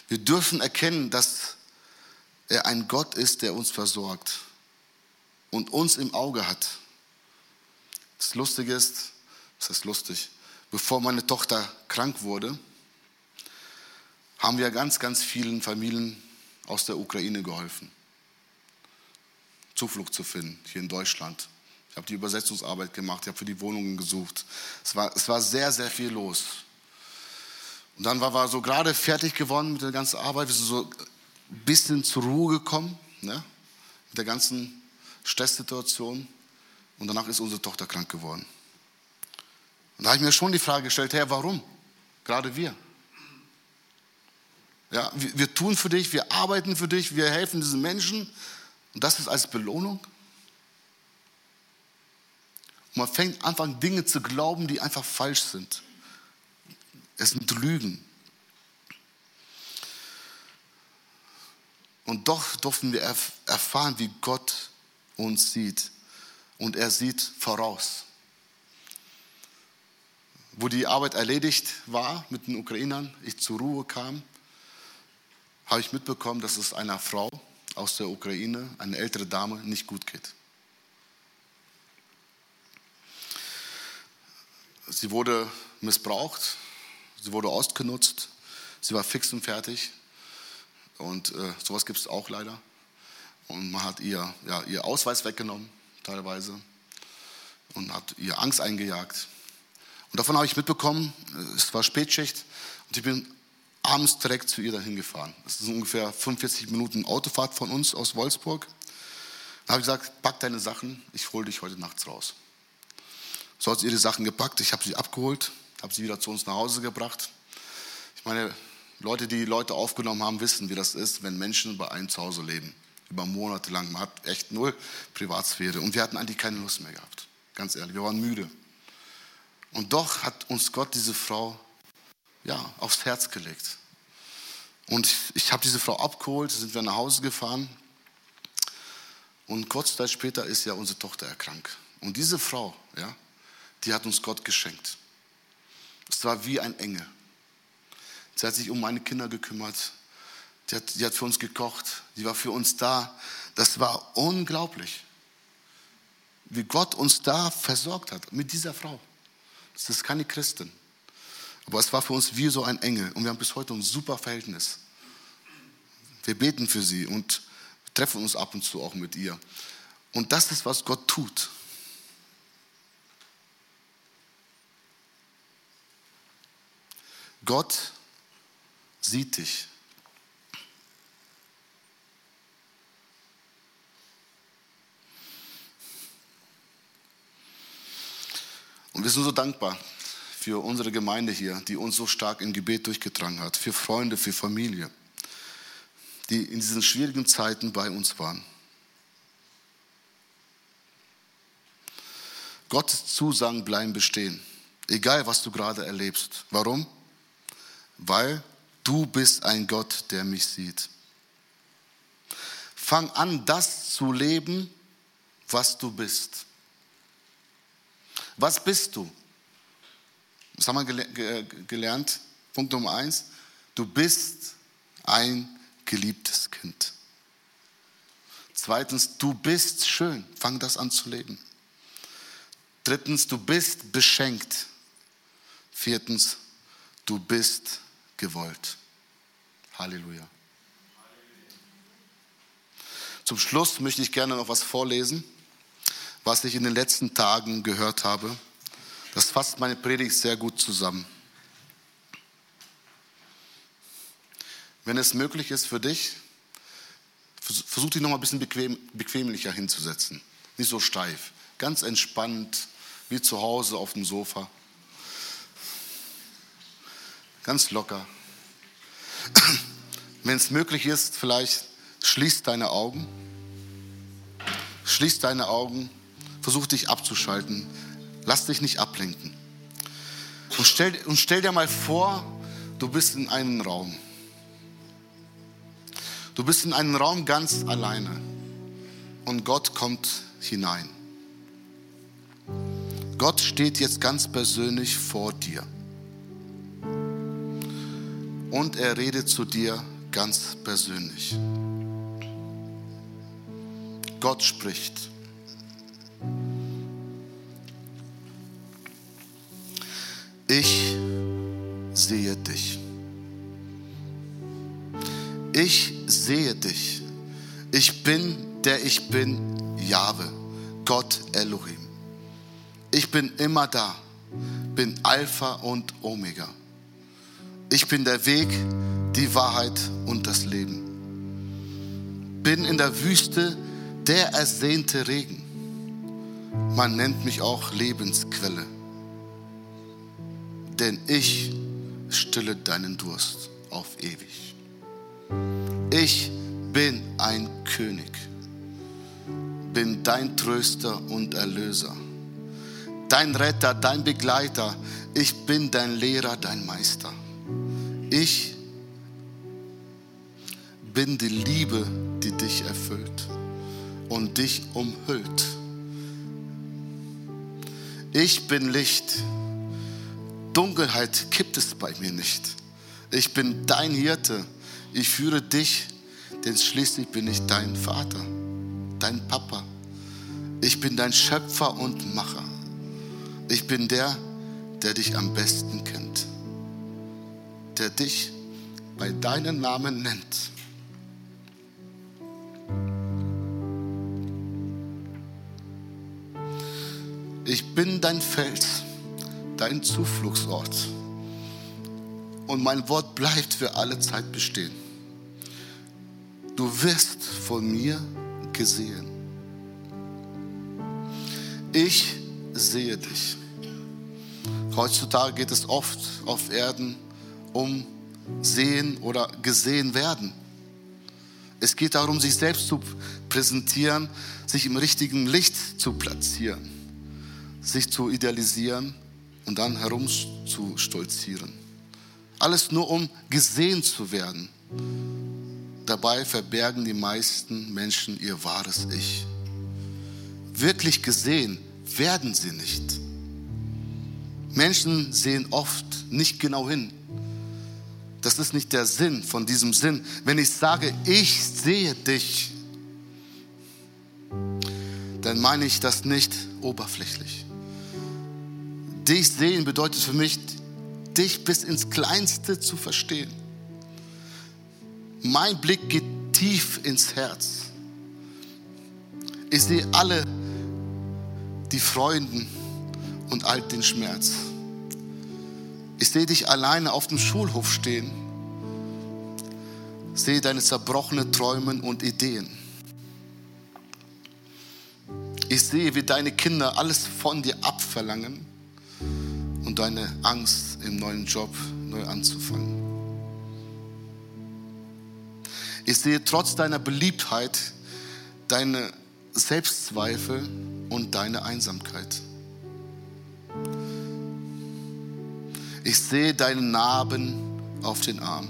Wir dürfen erkennen, dass er ein Gott ist, der uns versorgt und uns im Auge hat. Das Lustige ist, das ist lustig, bevor meine Tochter krank wurde, haben wir ganz, ganz vielen Familien aus der Ukraine geholfen, Zuflucht zu finden hier in Deutschland. Ich habe die Übersetzungsarbeit gemacht, ich habe für die Wohnungen gesucht. Es war, es war sehr, sehr viel los. Und dann war wir so gerade fertig geworden mit der ganzen Arbeit. Wir sind so ein bisschen zur Ruhe gekommen, ne? mit der ganzen Stresssituation. Und danach ist unsere Tochter krank geworden. Und da habe ich mir schon die Frage gestellt, Herr, warum? Gerade wir. Ja, wir, wir tun für dich, wir arbeiten für dich, wir helfen diesen Menschen. Und das ist als Belohnung? Und man fängt an, Dinge zu glauben, die einfach falsch sind. Es sind Lügen. Und doch durften wir erfahren, wie Gott uns sieht. Und er sieht voraus wo die Arbeit erledigt war mit den Ukrainern, ich zur Ruhe kam, habe ich mitbekommen, dass es einer Frau aus der Ukraine, eine ältere Dame, nicht gut geht. Sie wurde missbraucht, sie wurde ausgenutzt, sie war fix und fertig. Und äh, sowas gibt es auch leider. Und man hat ihr, ja, ihr Ausweis weggenommen, teilweise, und hat ihr Angst eingejagt. Und davon habe ich mitbekommen, es war Spätschicht und ich bin abends direkt zu ihr dahin gefahren. Das ist ungefähr 45 Minuten Autofahrt von uns aus Wolfsburg. Da habe ich gesagt, pack deine Sachen, ich hole dich heute nachts raus. So hat sie ihre Sachen gepackt, ich habe sie abgeholt, habe sie wieder zu uns nach Hause gebracht. Ich meine, Leute, die Leute aufgenommen haben, wissen, wie das ist, wenn Menschen bei einem zu Hause leben. Über Monate lang. Man hat echt null Privatsphäre. Und wir hatten eigentlich keine Lust mehr gehabt. Ganz ehrlich, wir waren müde. Und doch hat uns Gott diese Frau ja, aufs Herz gelegt. Und ich, ich habe diese Frau abgeholt, sind wir nach Hause gefahren. Und kurz Zeit später ist ja unsere Tochter erkrankt. Und diese Frau, ja, die hat uns Gott geschenkt. Es war wie ein Engel. Sie hat sich um meine Kinder gekümmert. Die hat, die hat für uns gekocht. Die war für uns da. Das war unglaublich, wie Gott uns da versorgt hat mit dieser Frau. Das ist keine Christin. Aber es war für uns wie so ein Engel und wir haben bis heute ein super Verhältnis. Wir beten für sie und treffen uns ab und zu auch mit ihr. Und das ist, was Gott tut. Gott sieht dich. Und wir sind so dankbar für unsere Gemeinde hier, die uns so stark im Gebet durchgetragen hat, für Freunde, für Familie, die in diesen schwierigen Zeiten bei uns waren. Gottes Zusagen bleiben bestehen, egal was du gerade erlebst. Warum? Weil du bist ein Gott, der mich sieht. Fang an, das zu leben, was du bist. Was bist du? Was haben wir gelernt? Punkt Nummer eins. Du bist ein geliebtes Kind. Zweitens, du bist schön. Fang das an zu leben. Drittens, du bist beschenkt. Viertens, du bist gewollt. Halleluja. Zum Schluss möchte ich gerne noch was vorlesen was ich in den letzten Tagen gehört habe. Das fasst meine Predigt sehr gut zusammen. Wenn es möglich ist für dich, versuch dich noch mal ein bisschen bequem, bequemlicher hinzusetzen. Nicht so steif. Ganz entspannt, wie zu Hause auf dem Sofa. Ganz locker. Wenn es möglich ist, vielleicht schließ deine Augen. Schließ deine Augen Versuch dich abzuschalten. Lass dich nicht ablenken. Und stell, und stell dir mal vor, du bist in einem Raum. Du bist in einem Raum ganz alleine. Und Gott kommt hinein. Gott steht jetzt ganz persönlich vor dir. Und er redet zu dir ganz persönlich. Gott spricht. Ich sehe dich. Ich sehe dich. Ich bin der ich bin, Jahwe, Gott Elohim. Ich bin immer da, bin Alpha und Omega. Ich bin der Weg, die Wahrheit und das Leben. Bin in der Wüste der ersehnte Regen. Man nennt mich auch Lebensquelle denn ich stille deinen Durst auf ewig. Ich bin ein König, bin dein Tröster und Erlöser, dein Retter, dein Begleiter, ich bin dein Lehrer, dein Meister. Ich bin die Liebe, die dich erfüllt und dich umhüllt. Ich bin Licht, Dunkelheit gibt es bei mir nicht. Ich bin dein Hirte. Ich führe dich, denn schließlich bin ich dein Vater, dein Papa. Ich bin dein Schöpfer und Macher. Ich bin der, der dich am besten kennt, der dich bei deinem Namen nennt. Ich bin dein Fels dein Zufluchtsort. Und mein Wort bleibt für alle Zeit bestehen. Du wirst von mir gesehen. Ich sehe dich. Heutzutage geht es oft auf Erden um sehen oder gesehen werden. Es geht darum, sich selbst zu präsentieren, sich im richtigen Licht zu platzieren, sich zu idealisieren und dann herumzustolzieren. Alles nur, um gesehen zu werden. Dabei verbergen die meisten Menschen ihr wahres Ich. Wirklich gesehen werden sie nicht. Menschen sehen oft nicht genau hin. Das ist nicht der Sinn von diesem Sinn. Wenn ich sage, ich sehe dich, dann meine ich das nicht oberflächlich. Dich sehen bedeutet für mich, dich bis ins Kleinste zu verstehen. Mein Blick geht tief ins Herz. Ich sehe alle die Freuden und all den Schmerz. Ich sehe dich alleine auf dem Schulhof stehen. Sehe deine zerbrochenen Träume und Ideen. Ich sehe, wie deine Kinder alles von dir abverlangen und deine Angst im neuen Job neu anzufangen. Ich sehe trotz deiner Beliebtheit deine Selbstzweifel und deine Einsamkeit. Ich sehe deine Narben auf den Arm.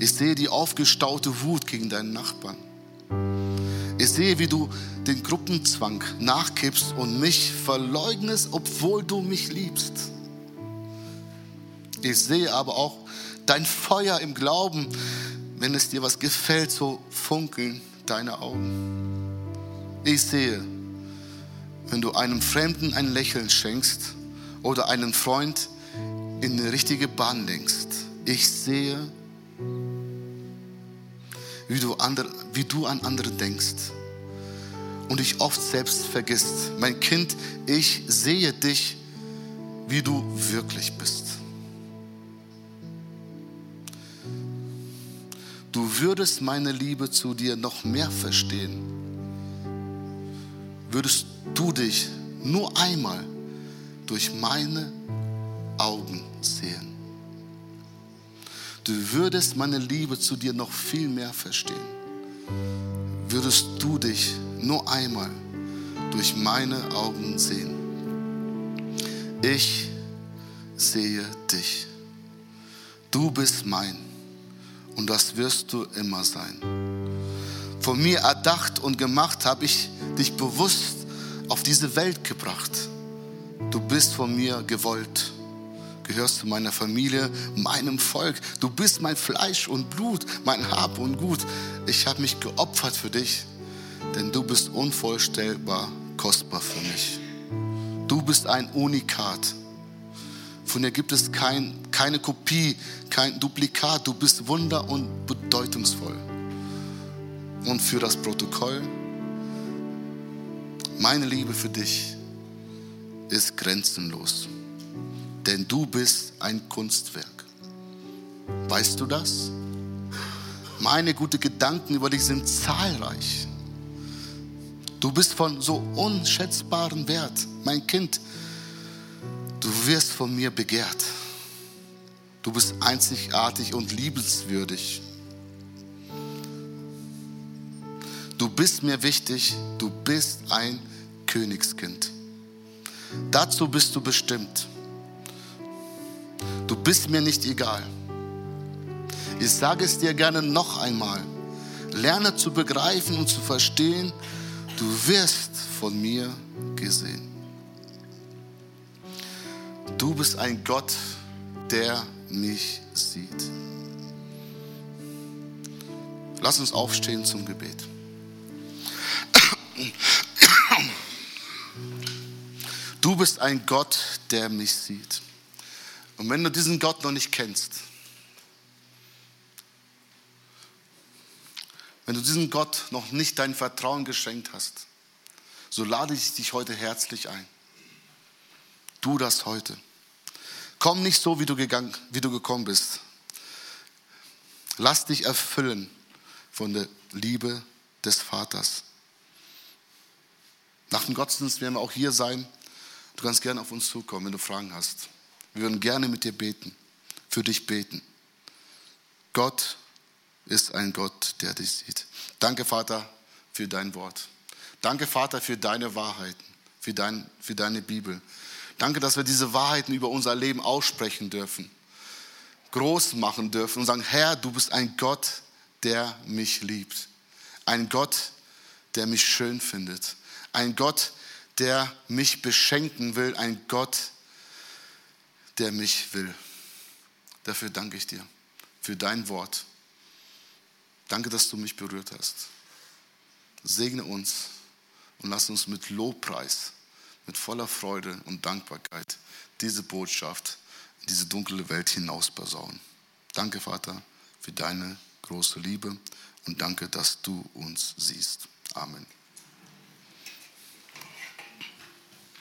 Ich sehe die aufgestaute Wut gegen deinen Nachbarn. Ich sehe, wie du den Gruppenzwang nachkippst und mich verleugnest, obwohl du mich liebst. Ich sehe aber auch dein Feuer im Glauben, wenn es dir was gefällt, so funkeln deine Augen. Ich sehe, wenn du einem Fremden ein Lächeln schenkst oder einen Freund in eine richtige Bahn lenkst. Ich sehe, wie du, andere, wie du an andere denkst und dich oft selbst vergisst. Mein Kind, ich sehe dich, wie du wirklich bist. Du würdest meine Liebe zu dir noch mehr verstehen. Würdest du dich nur einmal durch meine Augen sehen. Du würdest meine Liebe zu dir noch viel mehr verstehen. Würdest du dich nur einmal durch meine Augen sehen. Ich sehe dich. Du bist mein und das wirst du immer sein. Von mir erdacht und gemacht habe ich dich bewusst auf diese Welt gebracht. Du bist von mir gewollt, gehörst zu meiner Familie, meinem Volk. Du bist mein Fleisch und Blut, mein Hab und Gut. Ich habe mich geopfert für dich, denn du bist unvorstellbar kostbar für mich. Du bist ein Unikat. Von dir gibt es kein, keine Kopie, kein Duplikat. Du bist wunder- und bedeutungsvoll. Und für das Protokoll, meine Liebe für dich ist grenzenlos. Denn du bist ein Kunstwerk. Weißt du das? Meine guten Gedanken über dich sind zahlreich. Du bist von so unschätzbarem Wert, mein Kind. Du wirst von mir begehrt. Du bist einzigartig und liebenswürdig. Du bist mir wichtig. Du bist ein Königskind. Dazu bist du bestimmt. Bist mir nicht egal. Ich sage es dir gerne noch einmal. Lerne zu begreifen und zu verstehen, du wirst von mir gesehen. Du bist ein Gott, der mich sieht. Lass uns aufstehen zum Gebet. Du bist ein Gott, der mich sieht. Und wenn du diesen Gott noch nicht kennst, wenn du diesem Gott noch nicht dein Vertrauen geschenkt hast, so lade ich dich heute herzlich ein. Tu das heute. Komm nicht so, wie du, gegangen, wie du gekommen bist. Lass dich erfüllen von der Liebe des Vaters. Nach dem Gottesdienst werden wir auch hier sein. Du kannst gerne auf uns zukommen, wenn du Fragen hast. Wir würden gerne mit dir beten, für dich beten. Gott ist ein Gott, der dich sieht. Danke, Vater, für dein Wort. Danke, Vater, für deine Wahrheiten, für, dein, für deine Bibel. Danke, dass wir diese Wahrheiten über unser Leben aussprechen dürfen, groß machen dürfen und sagen, Herr, du bist ein Gott, der mich liebt. Ein Gott, der mich schön findet. Ein Gott, der mich beschenken will. Ein Gott, der mich will. Dafür danke ich dir, für dein Wort. Danke, dass du mich berührt hast. Segne uns und lass uns mit Lobpreis, mit voller Freude und Dankbarkeit diese Botschaft in diese dunkle Welt hinaus basaunen. Danke, Vater, für deine große Liebe und danke, dass du uns siehst. Amen.